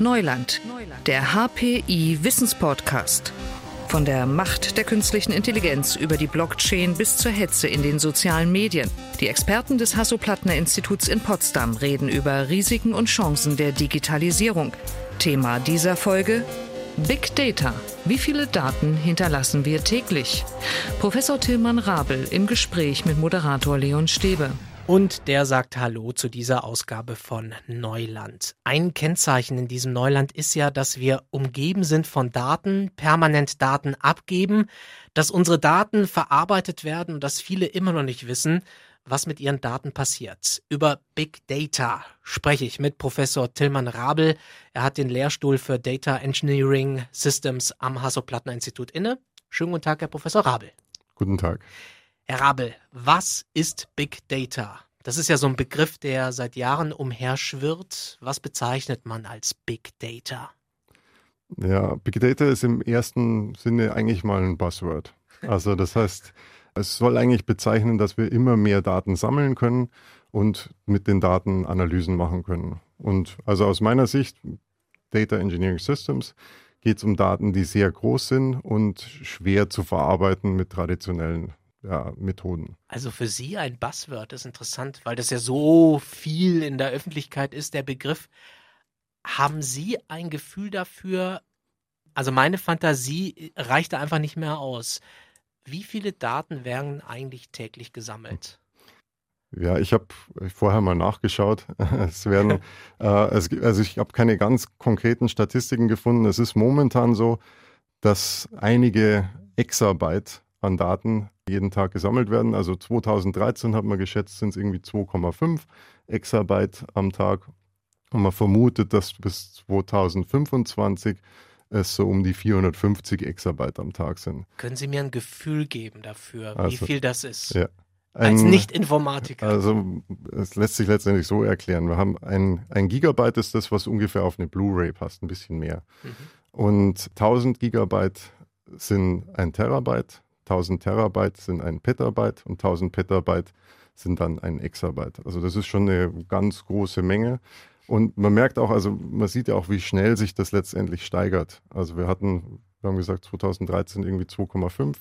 Neuland, der HPI Wissenspodcast. Von der Macht der künstlichen Intelligenz über die Blockchain bis zur Hetze in den sozialen Medien. Die Experten des Hasso-Plattner-Instituts in Potsdam reden über Risiken und Chancen der Digitalisierung. Thema dieser Folge Big Data. Wie viele Daten hinterlassen wir täglich? Professor Tillmann Rabel im Gespräch mit Moderator Leon Stäbe. Und der sagt Hallo zu dieser Ausgabe von Neuland. Ein Kennzeichen in diesem Neuland ist ja, dass wir umgeben sind von Daten, permanent Daten abgeben, dass unsere Daten verarbeitet werden und dass viele immer noch nicht wissen, was mit ihren Daten passiert. Über Big Data spreche ich mit Professor Tillmann Rabel. Er hat den Lehrstuhl für Data Engineering Systems am Hasso-Plattner-Institut inne. Schönen guten Tag, Herr Professor Rabel. Guten Tag. Herr Rabel, was ist Big Data? Das ist ja so ein Begriff, der seit Jahren umherschwirrt. Was bezeichnet man als Big Data? Ja, Big Data ist im ersten Sinne eigentlich mal ein Buzzword. Also das heißt, es soll eigentlich bezeichnen, dass wir immer mehr Daten sammeln können und mit den Daten Analysen machen können. Und also aus meiner Sicht, Data Engineering Systems, geht es um Daten, die sehr groß sind und schwer zu verarbeiten mit traditionellen ja, Methoden. Also für Sie ein Buzzword ist interessant, weil das ja so viel in der Öffentlichkeit ist, der Begriff. Haben Sie ein Gefühl dafür, also meine Fantasie reicht da einfach nicht mehr aus. Wie viele Daten werden eigentlich täglich gesammelt? Ja, ich habe vorher mal nachgeschaut. Es werden, äh, es, also ich habe keine ganz konkreten Statistiken gefunden. Es ist momentan so, dass einige Exabyte an Daten jeden Tag gesammelt werden. Also 2013 hat man geschätzt, sind es irgendwie 2,5 Exabyte am Tag. Und man vermutet, dass bis 2025 es so um die 450 Exabyte am Tag sind. Können Sie mir ein Gefühl geben dafür, also, wie viel das ist? Ja. Ein, Als Nicht-Informatiker. Also es lässt sich letztendlich so erklären. Wir haben ein, ein Gigabyte ist das, was ungefähr auf eine Blu-ray passt, ein bisschen mehr. Mhm. Und 1000 Gigabyte sind ein Terabyte 1000 Terabyte sind ein Petabyte und 1000 Petabyte sind dann ein Exabyte. Also das ist schon eine ganz große Menge. Und man merkt auch, also man sieht ja auch, wie schnell sich das letztendlich steigert. Also wir hatten, wir haben gesagt, 2013 irgendwie 2,5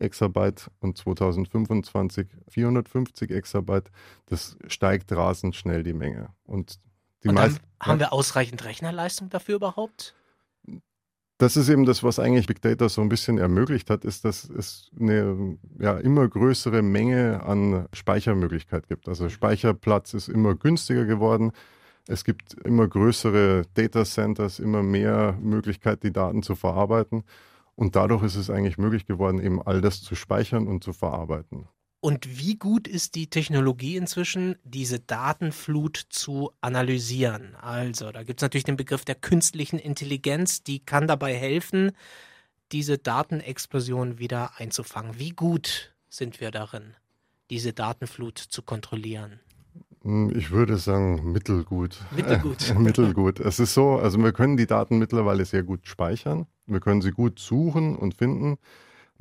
Exabyte und 2025 450 Exabyte. Das steigt rasend schnell die Menge. Und die und meisten. Haben wir ausreichend Rechnerleistung dafür überhaupt? Das ist eben das, was eigentlich Big Data so ein bisschen ermöglicht hat, ist, dass es eine ja, immer größere Menge an Speichermöglichkeit gibt. Also Speicherplatz ist immer günstiger geworden. Es gibt immer größere Data Centers, immer mehr Möglichkeit, die Daten zu verarbeiten. Und dadurch ist es eigentlich möglich geworden, eben all das zu speichern und zu verarbeiten. Und wie gut ist die Technologie inzwischen, diese Datenflut zu analysieren? Also, da gibt es natürlich den Begriff der künstlichen Intelligenz, die kann dabei helfen, diese Datenexplosion wieder einzufangen. Wie gut sind wir darin, diese Datenflut zu kontrollieren? Hm, ich würde sagen, mittelgut. Mittelgut. mittelgut. Es ist so, also wir können die Daten mittlerweile sehr gut speichern. Wir können sie gut suchen und finden.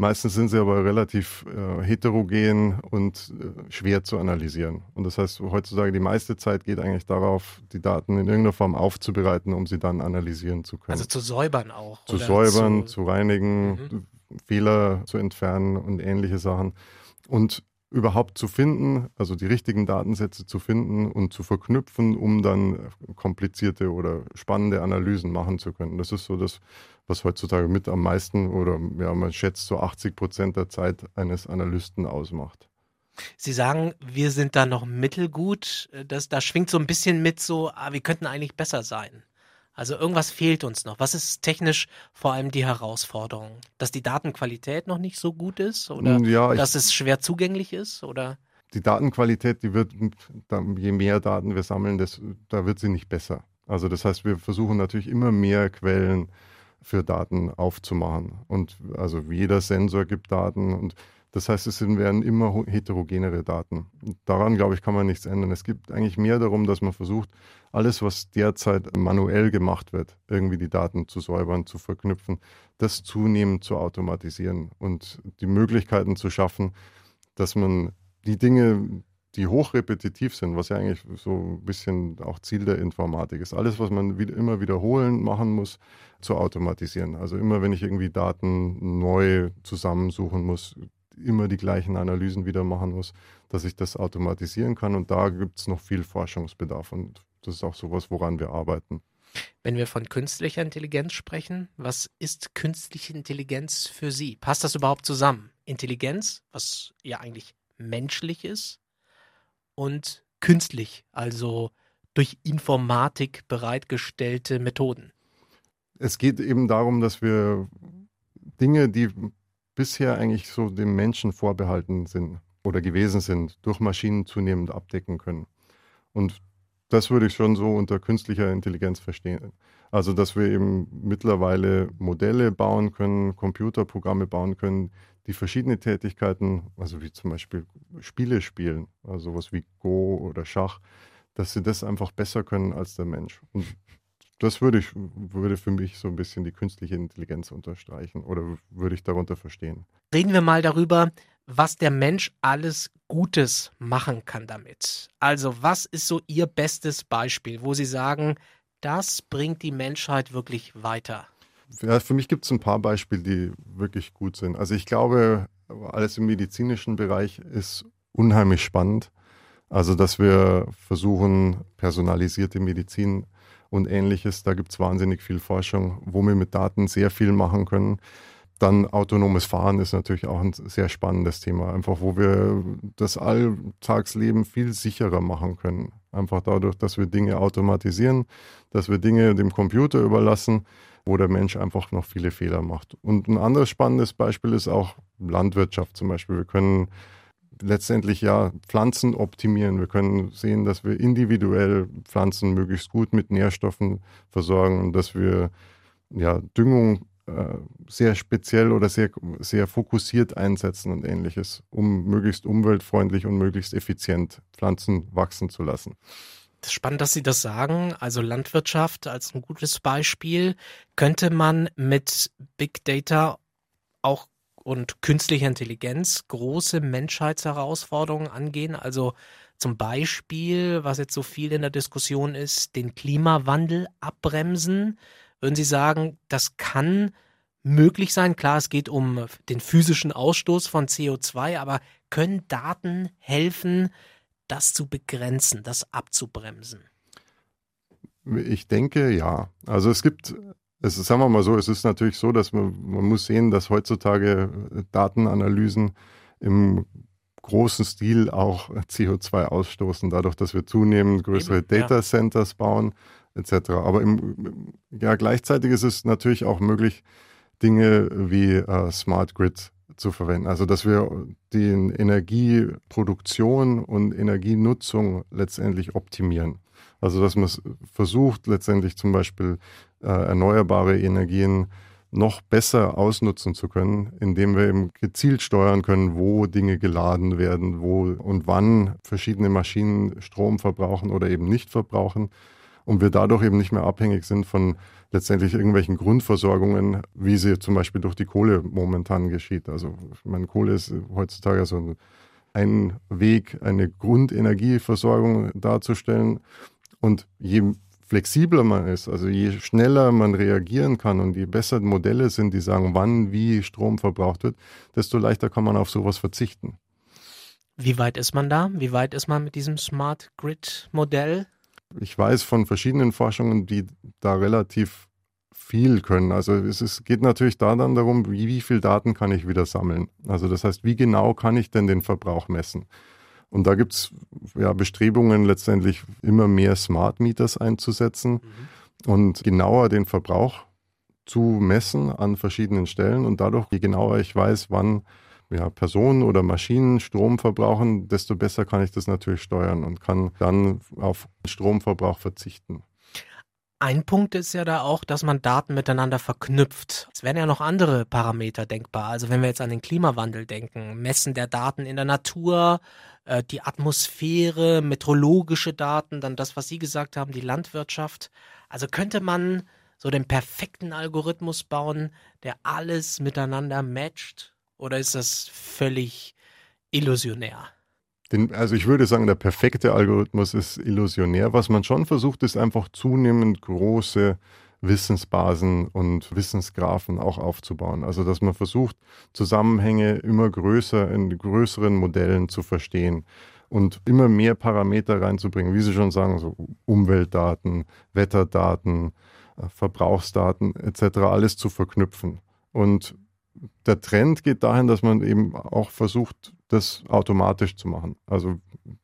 Meistens sind sie aber relativ äh, heterogen und äh, schwer zu analysieren. Und das heißt, heutzutage die meiste Zeit geht eigentlich darauf, die Daten in irgendeiner Form aufzubereiten, um sie dann analysieren zu können. Also zu säubern auch. Zu säubern, zu, zu reinigen, mhm. Fehler zu entfernen und ähnliche Sachen. Und überhaupt zu finden, also die richtigen Datensätze zu finden und zu verknüpfen, um dann komplizierte oder spannende Analysen machen zu können. Das ist so das, was heutzutage mit am meisten oder ja, man schätzt so 80 Prozent der Zeit eines Analysten ausmacht. Sie sagen, wir sind da noch mittelgut. Das, da schwingt so ein bisschen mit so, ah, wir könnten eigentlich besser sein. Also irgendwas fehlt uns noch. Was ist technisch vor allem die Herausforderung? Dass die Datenqualität noch nicht so gut ist oder ja, dass es schwer zugänglich ist oder? Die Datenqualität, die wird, je mehr Daten wir sammeln, das, da wird sie nicht besser. Also das heißt, wir versuchen natürlich immer mehr Quellen für Daten aufzumachen. Und also jeder Sensor gibt Daten und das heißt, es werden immer heterogenere Daten. Daran, glaube ich, kann man nichts ändern. Es geht eigentlich mehr darum, dass man versucht, alles, was derzeit manuell gemacht wird, irgendwie die Daten zu säubern, zu verknüpfen, das zunehmend zu automatisieren und die Möglichkeiten zu schaffen, dass man die Dinge, die hochrepetitiv sind, was ja eigentlich so ein bisschen auch Ziel der Informatik ist. Alles, was man wieder, immer wiederholen machen muss, zu automatisieren. Also immer, wenn ich irgendwie Daten neu zusammensuchen muss, immer die gleichen Analysen wieder machen muss, dass ich das automatisieren kann. Und da gibt es noch viel Forschungsbedarf. Und das ist auch sowas, woran wir arbeiten. Wenn wir von künstlicher Intelligenz sprechen, was ist künstliche Intelligenz für Sie? Passt das überhaupt zusammen? Intelligenz, was ja eigentlich menschlich ist, und künstlich, also durch Informatik bereitgestellte Methoden. Es geht eben darum, dass wir Dinge, die bisher eigentlich so dem Menschen vorbehalten sind oder gewesen sind, durch Maschinen zunehmend abdecken können. Und das würde ich schon so unter künstlicher Intelligenz verstehen. Also, dass wir eben mittlerweile Modelle bauen können, Computerprogramme bauen können, die verschiedene Tätigkeiten, also wie zum Beispiel Spiele spielen, also sowas wie Go oder Schach, dass sie das einfach besser können als der Mensch. Und das würde ich, würde für mich so ein bisschen die künstliche Intelligenz unterstreichen oder würde ich darunter verstehen. Reden wir mal darüber, was der Mensch alles Gutes machen kann damit. Also, was ist so Ihr bestes Beispiel, wo Sie sagen, das bringt die Menschheit wirklich weiter? Ja, für mich gibt es ein paar Beispiele, die wirklich gut sind. Also ich glaube, alles im medizinischen Bereich ist unheimlich spannend. Also, dass wir versuchen, personalisierte Medizin und ähnliches, da gibt es wahnsinnig viel Forschung, wo wir mit Daten sehr viel machen können. Dann autonomes Fahren ist natürlich auch ein sehr spannendes Thema, einfach wo wir das Alltagsleben viel sicherer machen können. Einfach dadurch, dass wir Dinge automatisieren, dass wir Dinge dem Computer überlassen, wo der Mensch einfach noch viele Fehler macht. Und ein anderes spannendes Beispiel ist auch Landwirtschaft zum Beispiel. Wir können letztendlich ja Pflanzen optimieren. Wir können sehen, dass wir individuell Pflanzen möglichst gut mit Nährstoffen versorgen und dass wir ja, Düngung sehr speziell oder sehr, sehr fokussiert einsetzen und ähnliches, um möglichst umweltfreundlich und möglichst effizient Pflanzen wachsen zu lassen. Das ist spannend, dass Sie das sagen. Also Landwirtschaft als ein gutes Beispiel. Könnte man mit Big Data auch und künstlicher Intelligenz große Menschheitsherausforderungen angehen? Also zum Beispiel, was jetzt so viel in der Diskussion ist, den Klimawandel abbremsen würden Sie sagen, das kann möglich sein? Klar, es geht um den physischen Ausstoß von CO2, aber können Daten helfen, das zu begrenzen, das abzubremsen? Ich denke ja. Also es gibt, es ist, sagen wir mal so, es ist natürlich so, dass man, man muss sehen, dass heutzutage Datenanalysen im großen Stil auch CO2 ausstoßen, dadurch, dass wir zunehmend größere Eben, Data Centers ja. bauen etc. Aber im, ja, gleichzeitig ist es natürlich auch möglich, Dinge wie äh, Smart Grid zu verwenden. Also dass wir die Energieproduktion und Energienutzung letztendlich optimieren. Also dass man versucht, letztendlich zum Beispiel äh, erneuerbare Energien noch besser ausnutzen zu können, indem wir eben gezielt steuern können, wo Dinge geladen werden, wo und wann verschiedene Maschinen Strom verbrauchen oder eben nicht verbrauchen und wir dadurch eben nicht mehr abhängig sind von letztendlich irgendwelchen Grundversorgungen, wie sie zum Beispiel durch die Kohle momentan geschieht. Also ich meine, Kohle ist heutzutage so ein Weg, eine Grundenergieversorgung darzustellen. Und je flexibler man ist, also je schneller man reagieren kann und je besser Modelle sind, die sagen, wann wie Strom verbraucht wird, desto leichter kann man auf sowas verzichten. Wie weit ist man da? Wie weit ist man mit diesem Smart Grid Modell? Ich weiß von verschiedenen Forschungen, die da relativ viel können. Also es ist, geht natürlich da dann darum, wie, wie viel Daten kann ich wieder sammeln. Also das heißt, wie genau kann ich denn den Verbrauch messen? Und da gibt es ja Bestrebungen, letztendlich immer mehr Smart Meters einzusetzen mhm. und genauer den Verbrauch zu messen an verschiedenen Stellen. Und dadurch, je genauer ich weiß, wann ja, Personen oder Maschinen Strom verbrauchen, desto besser kann ich das natürlich steuern und kann dann auf Stromverbrauch verzichten. Ein Punkt ist ja da auch, dass man Daten miteinander verknüpft. Es werden ja noch andere Parameter denkbar. Also wenn wir jetzt an den Klimawandel denken, Messen der Daten in der Natur, äh, die Atmosphäre, meteorologische Daten, dann das, was Sie gesagt haben, die Landwirtschaft. Also könnte man so den perfekten Algorithmus bauen, der alles miteinander matcht oder ist das völlig illusionär? Den, also ich würde sagen, der perfekte Algorithmus ist illusionär. Was man schon versucht, ist einfach zunehmend große Wissensbasen und Wissensgraphen auch aufzubauen. Also dass man versucht, Zusammenhänge immer größer in größeren Modellen zu verstehen und immer mehr Parameter reinzubringen, wie Sie schon sagen, so Umweltdaten, Wetterdaten, äh, Verbrauchsdaten etc., alles zu verknüpfen. Und der Trend geht dahin, dass man eben auch versucht, das automatisch zu machen. Also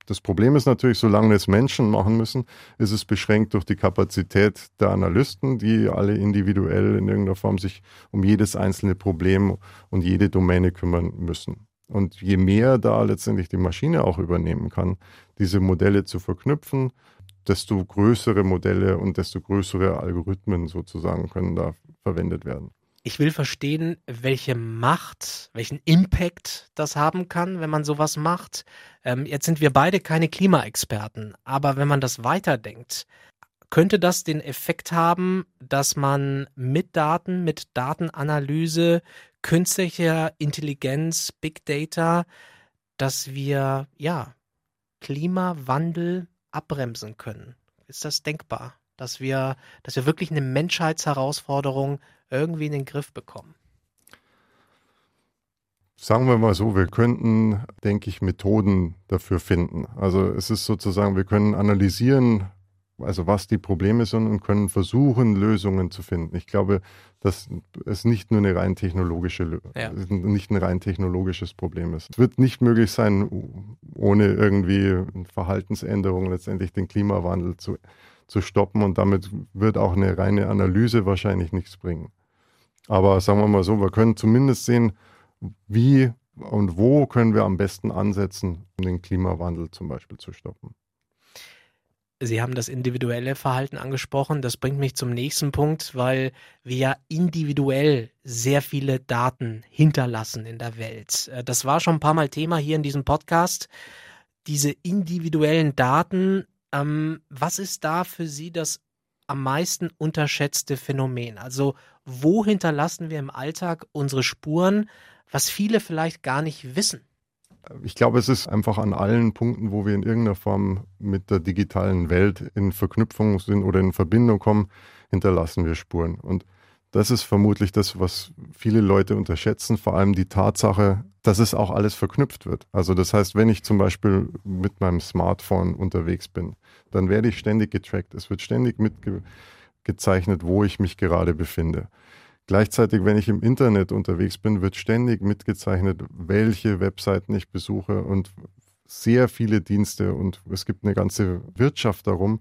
das Problem ist natürlich, solange es Menschen machen müssen, ist es beschränkt durch die Kapazität der Analysten, die alle individuell in irgendeiner Form sich um jedes einzelne Problem und jede Domäne kümmern müssen. Und je mehr da letztendlich die Maschine auch übernehmen kann, diese Modelle zu verknüpfen, desto größere Modelle und desto größere Algorithmen sozusagen können da verwendet werden. Ich will verstehen, welche Macht, welchen Impact das haben kann, wenn man sowas macht. Ähm, jetzt sind wir beide keine Klimaexperten, aber wenn man das weiterdenkt, könnte das den Effekt haben, dass man mit Daten, mit Datenanalyse, künstlicher Intelligenz, Big Data, dass wir ja Klimawandel abbremsen können? Ist das denkbar? Dass wir, dass wir wirklich eine Menschheitsherausforderung irgendwie in den Griff bekommen? Sagen wir mal so, wir könnten, denke ich, Methoden dafür finden. Also es ist sozusagen, wir können analysieren, also was die Probleme sind und können versuchen, Lösungen zu finden. Ich glaube, dass es nicht nur eine rein technologische, ja. nicht ein rein technologisches Problem ist. Es wird nicht möglich sein, ohne irgendwie Verhaltensänderungen letztendlich den Klimawandel zu, zu stoppen und damit wird auch eine reine Analyse wahrscheinlich nichts bringen. Aber sagen wir mal so, wir können zumindest sehen, wie und wo können wir am besten ansetzen, um den Klimawandel zum Beispiel zu stoppen. Sie haben das individuelle Verhalten angesprochen. Das bringt mich zum nächsten Punkt, weil wir ja individuell sehr viele Daten hinterlassen in der Welt. Äh, das war schon ein paar Mal Thema hier in diesem Podcast. Diese individuellen Daten, ähm, was ist da für Sie das am meisten unterschätzte Phänomen? Also wo hinterlassen wir im Alltag unsere Spuren, was viele vielleicht gar nicht wissen? Ich glaube, es ist einfach an allen Punkten, wo wir in irgendeiner Form mit der digitalen Welt in Verknüpfung sind oder in Verbindung kommen, hinterlassen wir Spuren. Und das ist vermutlich das, was viele Leute unterschätzen, vor allem die Tatsache, dass es auch alles verknüpft wird. Also das heißt, wenn ich zum Beispiel mit meinem Smartphone unterwegs bin, dann werde ich ständig getrackt. Es wird ständig mitgezeichnet, wo ich mich gerade befinde. Gleichzeitig, wenn ich im Internet unterwegs bin, wird ständig mitgezeichnet, welche Webseiten ich besuche und sehr viele Dienste und es gibt eine ganze Wirtschaft darum,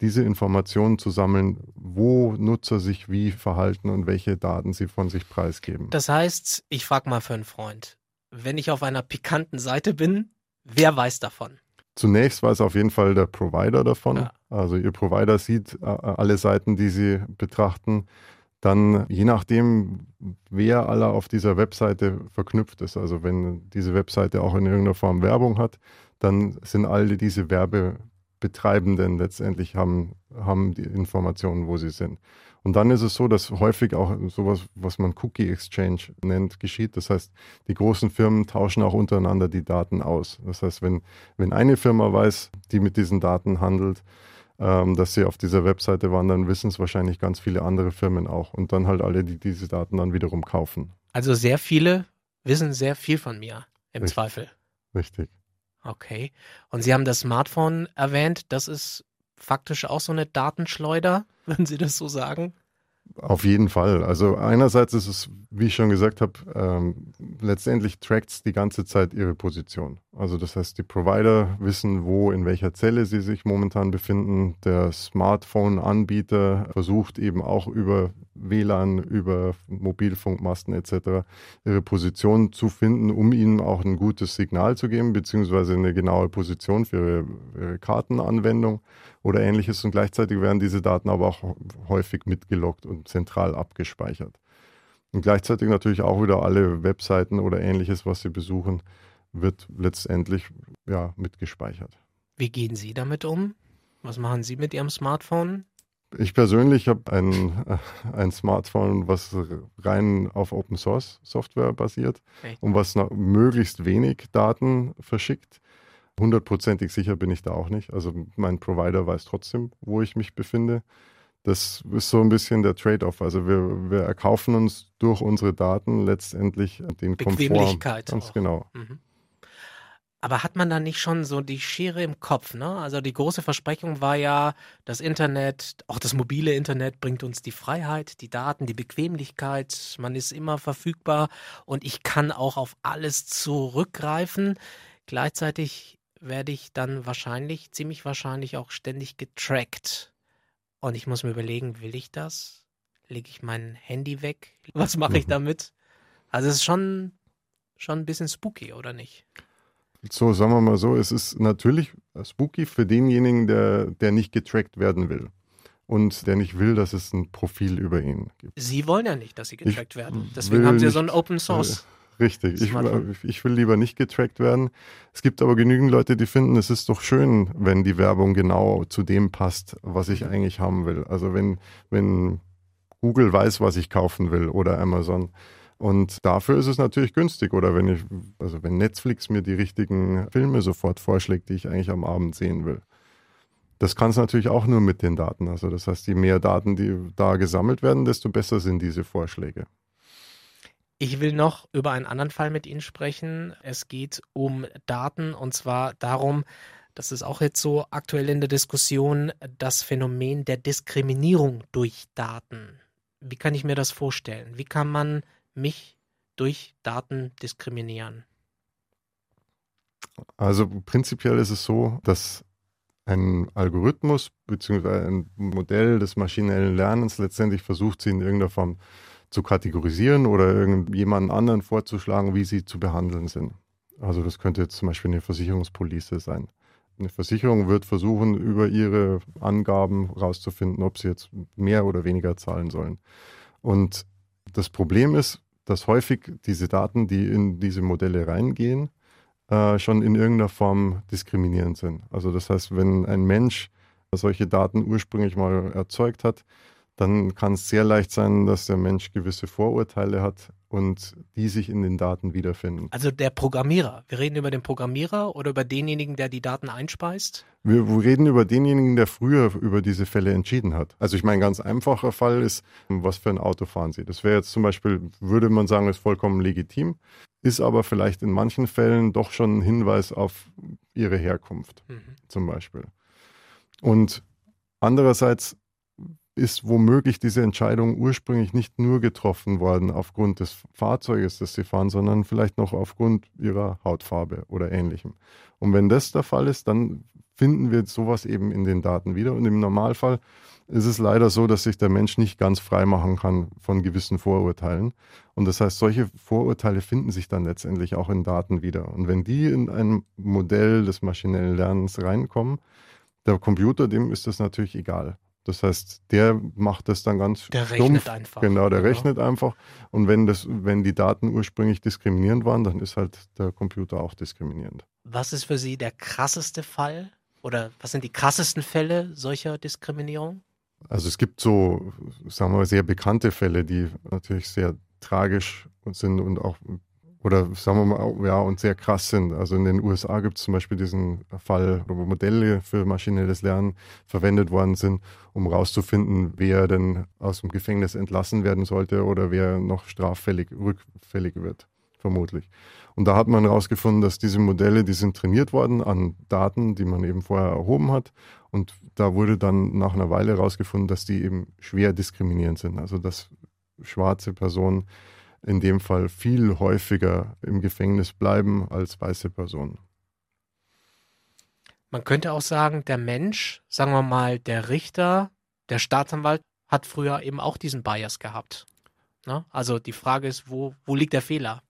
diese Informationen zu sammeln, wo Nutzer sich wie verhalten und welche Daten sie von sich preisgeben. Das heißt, ich frage mal für einen Freund, wenn ich auf einer pikanten Seite bin, wer weiß davon? Zunächst weiß auf jeden Fall der Provider davon. Ja. Also Ihr Provider sieht äh, alle Seiten, die Sie betrachten. Dann, je nachdem, wer aller auf dieser Webseite verknüpft ist, also wenn diese Webseite auch in irgendeiner Form Werbung hat, dann sind alle diese Werbebetreibenden letztendlich haben, haben die Informationen, wo sie sind. Und dann ist es so, dass häufig auch sowas, was man Cookie Exchange nennt, geschieht. Das heißt, die großen Firmen tauschen auch untereinander die Daten aus. Das heißt, wenn, wenn eine Firma weiß, die mit diesen Daten handelt, ähm, dass sie auf dieser Webseite waren, dann wissen es wahrscheinlich ganz viele andere Firmen auch. Und dann halt alle, die diese Daten dann wiederum kaufen. Also sehr viele wissen sehr viel von mir, im Richtig. Zweifel. Richtig. Okay. Und Sie haben das Smartphone erwähnt. Das ist faktisch auch so eine Datenschleuder, würden Sie das so sagen? Auf jeden Fall. Also einerseits ist es, wie ich schon gesagt habe, ähm, letztendlich trackt es die ganze Zeit ihre Position. Also das heißt, die Provider wissen, wo, in welcher Zelle sie sich momentan befinden. Der Smartphone-Anbieter versucht eben auch über WLAN, über Mobilfunkmasten etc. ihre Position zu finden, um ihnen auch ein gutes Signal zu geben, beziehungsweise eine genaue Position für ihre, ihre Kartenanwendung oder ähnliches. Und gleichzeitig werden diese Daten aber auch häufig mitgeloggt und zentral abgespeichert. Und gleichzeitig natürlich auch wieder alle Webseiten oder ähnliches, was Sie besuchen, wird letztendlich ja, mitgespeichert. Wie gehen Sie damit um? Was machen Sie mit Ihrem Smartphone? Ich persönlich habe ein, äh, ein Smartphone, was rein auf Open Source Software basiert Echt? und was möglichst wenig Daten verschickt. Hundertprozentig sicher bin ich da auch nicht. Also mein Provider weiß trotzdem, wo ich mich befinde. Das ist so ein bisschen der Trade-off. Also wir, wir erkaufen uns durch unsere Daten letztendlich den Komfort. Ganz auch. genau. Mhm. Aber hat man da nicht schon so die Schere im Kopf? Ne? Also die große Versprechung war ja, das Internet, auch das mobile Internet bringt uns die Freiheit, die Daten, die Bequemlichkeit. Man ist immer verfügbar und ich kann auch auf alles zurückgreifen. Gleichzeitig werde ich dann wahrscheinlich, ziemlich wahrscheinlich auch ständig getrackt. Und ich muss mir überlegen, will ich das? Lege ich mein Handy weg? Was mache ich mhm. damit? Also es ist schon, schon ein bisschen spooky, oder nicht? So, sagen wir mal so, es ist natürlich spooky für denjenigen, der, der nicht getrackt werden will. Und der nicht will, dass es ein Profil über ihn gibt. Sie wollen ja nicht, dass sie getrackt ich werden. Deswegen haben Sie ja so ein Open Source. Äh, richtig. Ich, ich, will lieber nicht getrackt werden. Es gibt aber genügend Leute, die finden, es ist doch schön, wenn die Werbung genau zu dem passt, was ich eigentlich haben will. Also wenn, wenn Google weiß, was ich kaufen will oder Amazon, und dafür ist es natürlich günstig. Oder wenn ich, also wenn Netflix mir die richtigen Filme sofort vorschlägt, die ich eigentlich am Abend sehen will. Das kann es natürlich auch nur mit den Daten. Also das heißt, je mehr Daten, die da gesammelt werden, desto besser sind diese Vorschläge. Ich will noch über einen anderen Fall mit Ihnen sprechen. Es geht um Daten und zwar darum, das ist auch jetzt so aktuell in der Diskussion, das Phänomen der Diskriminierung durch Daten. Wie kann ich mir das vorstellen? Wie kann man mich durch Daten diskriminieren? Also prinzipiell ist es so, dass ein Algorithmus bzw. ein Modell des maschinellen Lernens letztendlich versucht, sie in irgendeiner Form zu kategorisieren oder irgendjemanden anderen vorzuschlagen, wie sie zu behandeln sind. Also das könnte jetzt zum Beispiel eine Versicherungspolice sein. Eine Versicherung wird versuchen, über ihre Angaben herauszufinden, ob sie jetzt mehr oder weniger zahlen sollen. Und das Problem ist, dass häufig diese Daten, die in diese Modelle reingehen, äh, schon in irgendeiner Form diskriminierend sind. Also das heißt, wenn ein Mensch solche Daten ursprünglich mal erzeugt hat, dann kann es sehr leicht sein, dass der Mensch gewisse Vorurteile hat und die sich in den Daten wiederfinden. Also der Programmierer. Wir reden über den Programmierer oder über denjenigen, der die Daten einspeist? Wir reden über denjenigen, der früher über diese Fälle entschieden hat. Also ich meine, ein ganz einfacher Fall ist, was für ein Auto fahren Sie? Das wäre jetzt zum Beispiel, würde man sagen, ist vollkommen legitim, ist aber vielleicht in manchen Fällen doch schon ein Hinweis auf Ihre Herkunft mhm. zum Beispiel. Und andererseits ist womöglich diese Entscheidung ursprünglich nicht nur getroffen worden aufgrund des Fahrzeuges, das sie fahren, sondern vielleicht noch aufgrund ihrer Hautfarbe oder ähnlichem. Und wenn das der Fall ist, dann finden wir sowas eben in den Daten wieder. Und im Normalfall ist es leider so, dass sich der Mensch nicht ganz frei machen kann von gewissen Vorurteilen. Und das heißt, solche Vorurteile finden sich dann letztendlich auch in Daten wieder. Und wenn die in ein Modell des maschinellen Lernens reinkommen, der Computer, dem ist das natürlich egal. Das heißt, der macht das dann ganz Der stumpf. rechnet einfach. Genau, der genau. rechnet einfach. Und wenn, das, wenn die Daten ursprünglich diskriminierend waren, dann ist halt der Computer auch diskriminierend. Was ist für Sie der krasseste Fall? Oder was sind die krassesten Fälle solcher Diskriminierung? Also es gibt so, sagen wir mal, sehr bekannte Fälle, die natürlich sehr tragisch sind und auch oder sagen wir mal, ja, und sehr krass sind. Also in den USA gibt es zum Beispiel diesen Fall, wo Modelle für maschinelles Lernen verwendet worden sind, um herauszufinden, wer denn aus dem Gefängnis entlassen werden sollte oder wer noch straffällig, rückfällig wird, vermutlich. Und da hat man herausgefunden, dass diese Modelle, die sind trainiert worden an Daten, die man eben vorher erhoben hat. Und da wurde dann nach einer Weile herausgefunden, dass die eben schwer diskriminierend sind. Also dass schwarze Personen in dem Fall viel häufiger im Gefängnis bleiben als weiße Personen. Man könnte auch sagen, der Mensch, sagen wir mal, der Richter, der Staatsanwalt hat früher eben auch diesen Bias gehabt. Ne? Also die Frage ist, wo, wo liegt der Fehler?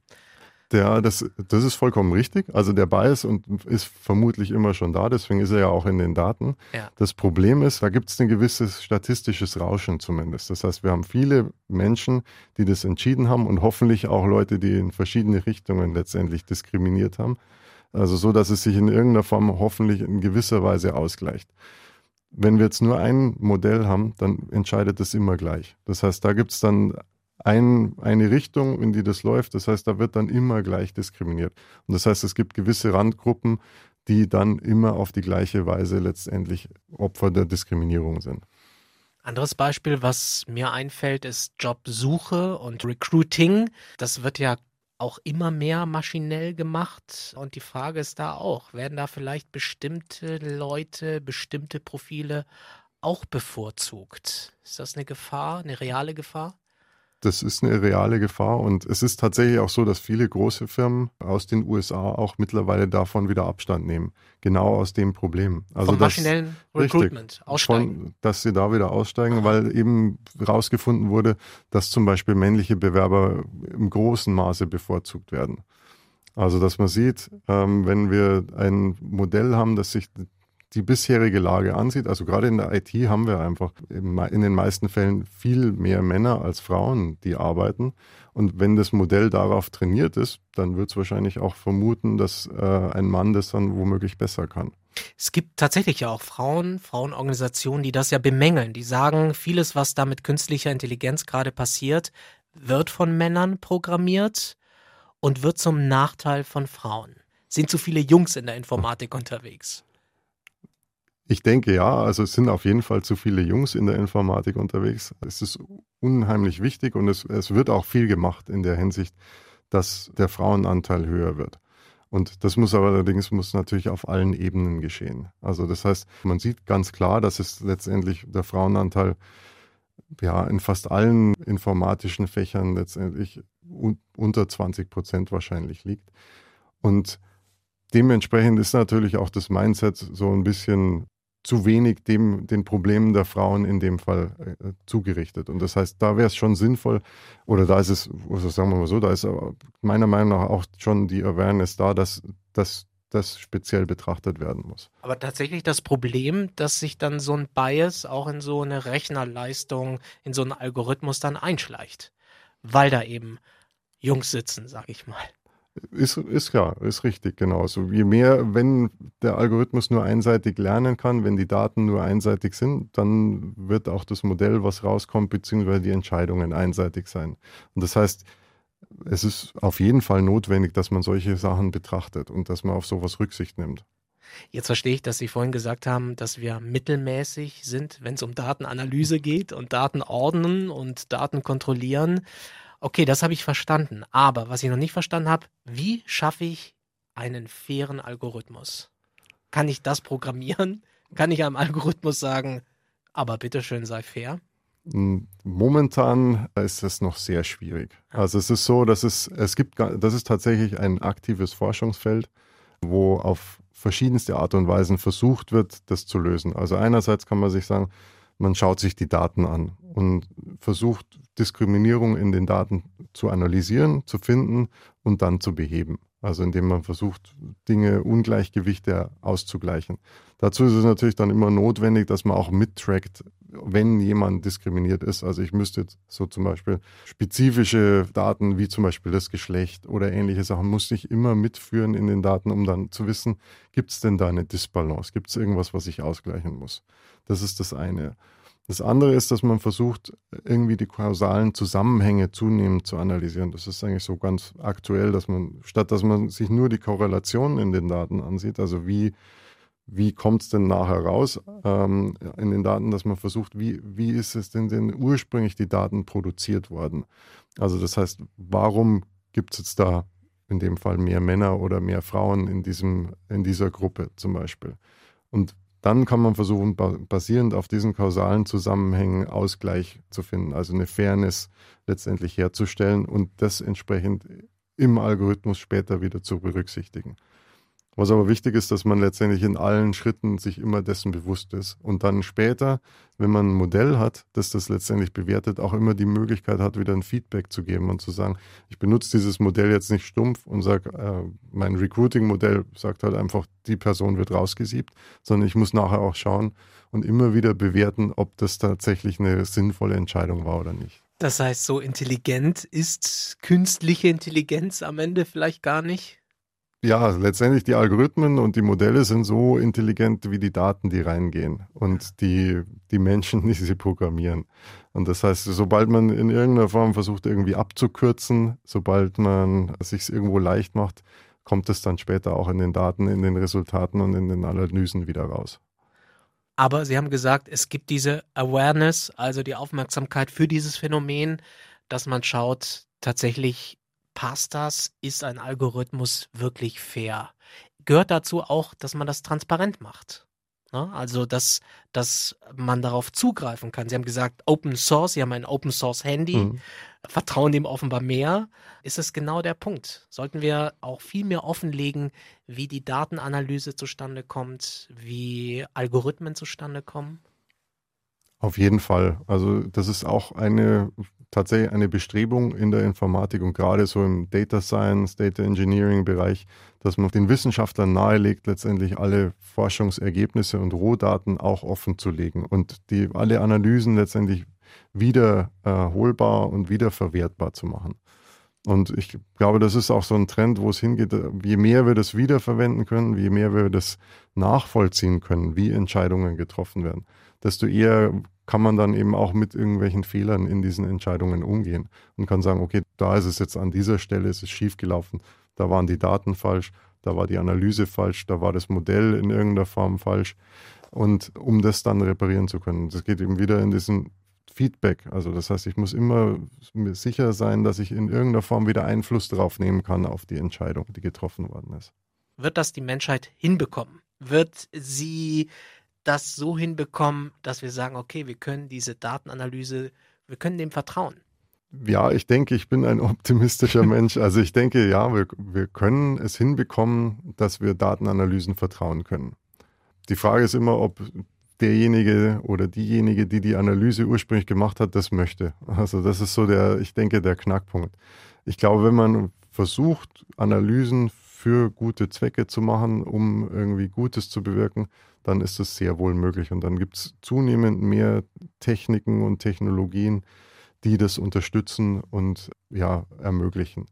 Ja, das, das ist vollkommen richtig. Also der Bias und ist vermutlich immer schon da, deswegen ist er ja auch in den Daten. Ja. Das Problem ist, da gibt es ein gewisses statistisches Rauschen zumindest. Das heißt, wir haben viele Menschen, die das entschieden haben und hoffentlich auch Leute, die in verschiedene Richtungen letztendlich diskriminiert haben. Also so, dass es sich in irgendeiner Form hoffentlich in gewisser Weise ausgleicht. Wenn wir jetzt nur ein Modell haben, dann entscheidet es immer gleich. Das heißt, da gibt es dann ein, eine Richtung, in die das läuft. Das heißt, da wird dann immer gleich diskriminiert. Und das heißt, es gibt gewisse Randgruppen, die dann immer auf die gleiche Weise letztendlich Opfer der Diskriminierung sind. Anderes Beispiel, was mir einfällt, ist Jobsuche und Recruiting. Das wird ja auch immer mehr maschinell gemacht. Und die Frage ist da auch, werden da vielleicht bestimmte Leute, bestimmte Profile auch bevorzugt? Ist das eine Gefahr, eine reale Gefahr? Das ist eine reale Gefahr und es ist tatsächlich auch so, dass viele große Firmen aus den USA auch mittlerweile davon wieder Abstand nehmen. Genau aus dem Problem. Also Vom maschinellen Recruitment richtig, aussteigen. Von, dass sie da wieder aussteigen, Aha. weil eben rausgefunden wurde, dass zum Beispiel männliche Bewerber im großen Maße bevorzugt werden. Also dass man sieht, ähm, wenn wir ein Modell haben, das sich die bisherige Lage ansieht, also gerade in der IT haben wir einfach in den meisten Fällen viel mehr Männer als Frauen, die arbeiten. Und wenn das Modell darauf trainiert ist, dann wird es wahrscheinlich auch vermuten, dass äh, ein Mann das dann womöglich besser kann. Es gibt tatsächlich ja auch Frauen, Frauenorganisationen, die das ja bemängeln. Die sagen, vieles, was da mit künstlicher Intelligenz gerade passiert, wird von Männern programmiert und wird zum Nachteil von Frauen. Sind zu viele Jungs in der Informatik unterwegs? Ich denke ja, also es sind auf jeden Fall zu viele Jungs in der Informatik unterwegs. Es ist unheimlich wichtig und es, es wird auch viel gemacht in der Hinsicht, dass der Frauenanteil höher wird. Und das muss aber allerdings muss natürlich auf allen Ebenen geschehen. Also das heißt, man sieht ganz klar, dass es letztendlich der Frauenanteil ja in fast allen informatischen Fächern letztendlich un unter 20 Prozent wahrscheinlich liegt. Und dementsprechend ist natürlich auch das Mindset so ein bisschen zu wenig dem, den Problemen der Frauen in dem Fall äh, zugerichtet. Und das heißt, da wäre es schon sinnvoll, oder da ist es, also sagen wir mal so, da ist meiner Meinung nach auch schon die Awareness da, dass, dass das speziell betrachtet werden muss. Aber tatsächlich das Problem, dass sich dann so ein Bias auch in so eine Rechnerleistung, in so einen Algorithmus dann einschleicht, weil da eben Jungs sitzen, sag ich mal. Ist, ist ja, ist richtig, genau. So je mehr, wenn der Algorithmus nur einseitig lernen kann, wenn die Daten nur einseitig sind, dann wird auch das Modell, was rauskommt, beziehungsweise die Entscheidungen einseitig sein. Und das heißt, es ist auf jeden Fall notwendig, dass man solche Sachen betrachtet und dass man auf sowas Rücksicht nimmt. Jetzt verstehe ich, dass Sie vorhin gesagt haben, dass wir mittelmäßig sind, wenn es um Datenanalyse geht und Daten ordnen und Daten kontrollieren. Okay, das habe ich verstanden. Aber was ich noch nicht verstanden habe, wie schaffe ich einen fairen Algorithmus? Kann ich das programmieren? Kann ich einem Algorithmus sagen, aber bitteschön sei fair? Momentan ist es noch sehr schwierig. Also es ist so, dass es, es gibt, das ist tatsächlich ein aktives Forschungsfeld, wo auf verschiedenste Art und Weisen versucht wird, das zu lösen. Also einerseits kann man sich sagen, man schaut sich die Daten an und versucht Diskriminierung in den Daten zu analysieren, zu finden und dann zu beheben. Also indem man versucht, Dinge, Ungleichgewichte auszugleichen. Dazu ist es natürlich dann immer notwendig, dass man auch mittrackt, wenn jemand diskriminiert ist. Also ich müsste jetzt so zum Beispiel spezifische Daten wie zum Beispiel das Geschlecht oder ähnliche Sachen, muss ich immer mitführen in den Daten, um dann zu wissen, gibt es denn da eine Disbalance? Gibt es irgendwas, was ich ausgleichen muss? Das ist das eine. Das andere ist, dass man versucht, irgendwie die kausalen Zusammenhänge zunehmend zu analysieren. Das ist eigentlich so ganz aktuell, dass man, statt dass man sich nur die Korrelationen in den Daten ansieht, also wie, wie kommt es denn nachher raus ähm, in den Daten, dass man versucht, wie, wie ist es denn, denn ursprünglich die Daten produziert worden? Also das heißt, warum gibt es jetzt da in dem Fall mehr Männer oder mehr Frauen in, diesem, in dieser Gruppe zum Beispiel? Und dann kann man versuchen, basierend auf diesen kausalen Zusammenhängen Ausgleich zu finden, also eine Fairness letztendlich herzustellen und das entsprechend im Algorithmus später wieder zu berücksichtigen. Was aber wichtig ist, dass man letztendlich in allen Schritten sich immer dessen bewusst ist und dann später, wenn man ein Modell hat, das das letztendlich bewertet, auch immer die Möglichkeit hat, wieder ein Feedback zu geben und zu sagen, ich benutze dieses Modell jetzt nicht stumpf und sage, äh, mein Recruiting-Modell sagt halt einfach, die Person wird rausgesiebt, sondern ich muss nachher auch schauen und immer wieder bewerten, ob das tatsächlich eine sinnvolle Entscheidung war oder nicht. Das heißt, so intelligent ist künstliche Intelligenz am Ende vielleicht gar nicht? Ja, letztendlich die Algorithmen und die Modelle sind so intelligent wie die Daten, die reingehen und die, die Menschen, die sie programmieren. Und das heißt, sobald man in irgendeiner Form versucht, irgendwie abzukürzen, sobald man es sich irgendwo leicht macht, kommt es dann später auch in den Daten, in den Resultaten und in den Analysen wieder raus. Aber Sie haben gesagt, es gibt diese Awareness, also die Aufmerksamkeit für dieses Phänomen, dass man schaut, tatsächlich passt das, ist ein Algorithmus wirklich fair. Gehört dazu auch, dass man das transparent macht. Ne? Also, dass, dass man darauf zugreifen kann. Sie haben gesagt, Open Source, Sie haben ein Open Source Handy, mhm. vertrauen dem offenbar mehr. Ist es genau der Punkt? Sollten wir auch viel mehr offenlegen, wie die Datenanalyse zustande kommt, wie Algorithmen zustande kommen? Auf jeden Fall. Also, das ist auch eine tatsächlich eine Bestrebung in der Informatik und gerade so im Data Science, Data Engineering Bereich, dass man den Wissenschaftlern nahelegt, letztendlich alle Forschungsergebnisse und Rohdaten auch offen zu legen und die alle Analysen letztendlich wiederholbar äh, und wiederverwertbar zu machen. Und ich glaube, das ist auch so ein Trend, wo es hingeht, je mehr wir das wiederverwenden können, je mehr wir das nachvollziehen können, wie Entscheidungen getroffen werden, desto eher kann man dann eben auch mit irgendwelchen Fehlern in diesen Entscheidungen umgehen und kann sagen, okay, da ist es jetzt an dieser Stelle, ist es schiefgelaufen, da waren die Daten falsch, da war die Analyse falsch, da war das Modell in irgendeiner Form falsch. Und um das dann reparieren zu können, das geht eben wieder in diesen Feedback. Also das heißt, ich muss immer sicher sein, dass ich in irgendeiner Form wieder Einfluss darauf nehmen kann auf die Entscheidung, die getroffen worden ist. Wird das die Menschheit hinbekommen? Wird sie das so hinbekommen, dass wir sagen, okay, wir können diese Datenanalyse, wir können dem vertrauen? Ja, ich denke, ich bin ein optimistischer Mensch. Also ich denke, ja, wir, wir können es hinbekommen, dass wir Datenanalysen vertrauen können. Die Frage ist immer, ob derjenige oder diejenige, die die Analyse ursprünglich gemacht hat, das möchte. Also das ist so der, ich denke, der Knackpunkt. Ich glaube, wenn man versucht, Analysen für gute Zwecke zu machen, um irgendwie Gutes zu bewirken, dann ist es sehr wohl möglich. Und dann gibt es zunehmend mehr Techniken und Technologien, die das unterstützen und ja, ermöglichen.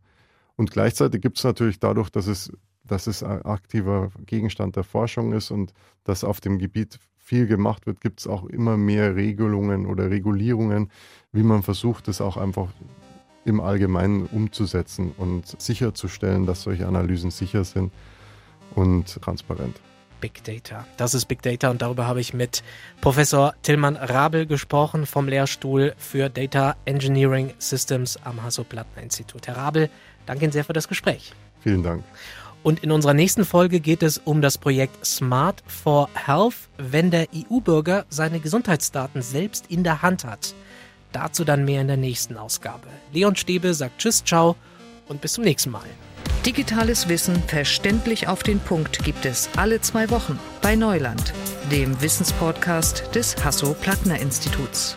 Und gleichzeitig gibt es natürlich dadurch, dass es, dass es ein aktiver Gegenstand der Forschung ist und dass auf dem Gebiet viel gemacht wird, gibt es auch immer mehr Regelungen oder Regulierungen, wie man versucht, das auch einfach im Allgemeinen umzusetzen und sicherzustellen, dass solche Analysen sicher sind und transparent. Big Data. Das ist Big Data und darüber habe ich mit Professor Tillmann Rabel gesprochen vom Lehrstuhl für Data Engineering Systems am Hasso-Plattner-Institut. Herr Rabel, danke Ihnen sehr für das Gespräch. Vielen Dank. Und in unserer nächsten Folge geht es um das Projekt Smart for Health, wenn der EU-Bürger seine Gesundheitsdaten selbst in der Hand hat. Dazu dann mehr in der nächsten Ausgabe. Leon Stäbe sagt Tschüss, ciao und bis zum nächsten Mal. Digitales Wissen verständlich auf den Punkt gibt es alle zwei Wochen bei Neuland, dem Wissenspodcast des Hasso-Plattner-Instituts.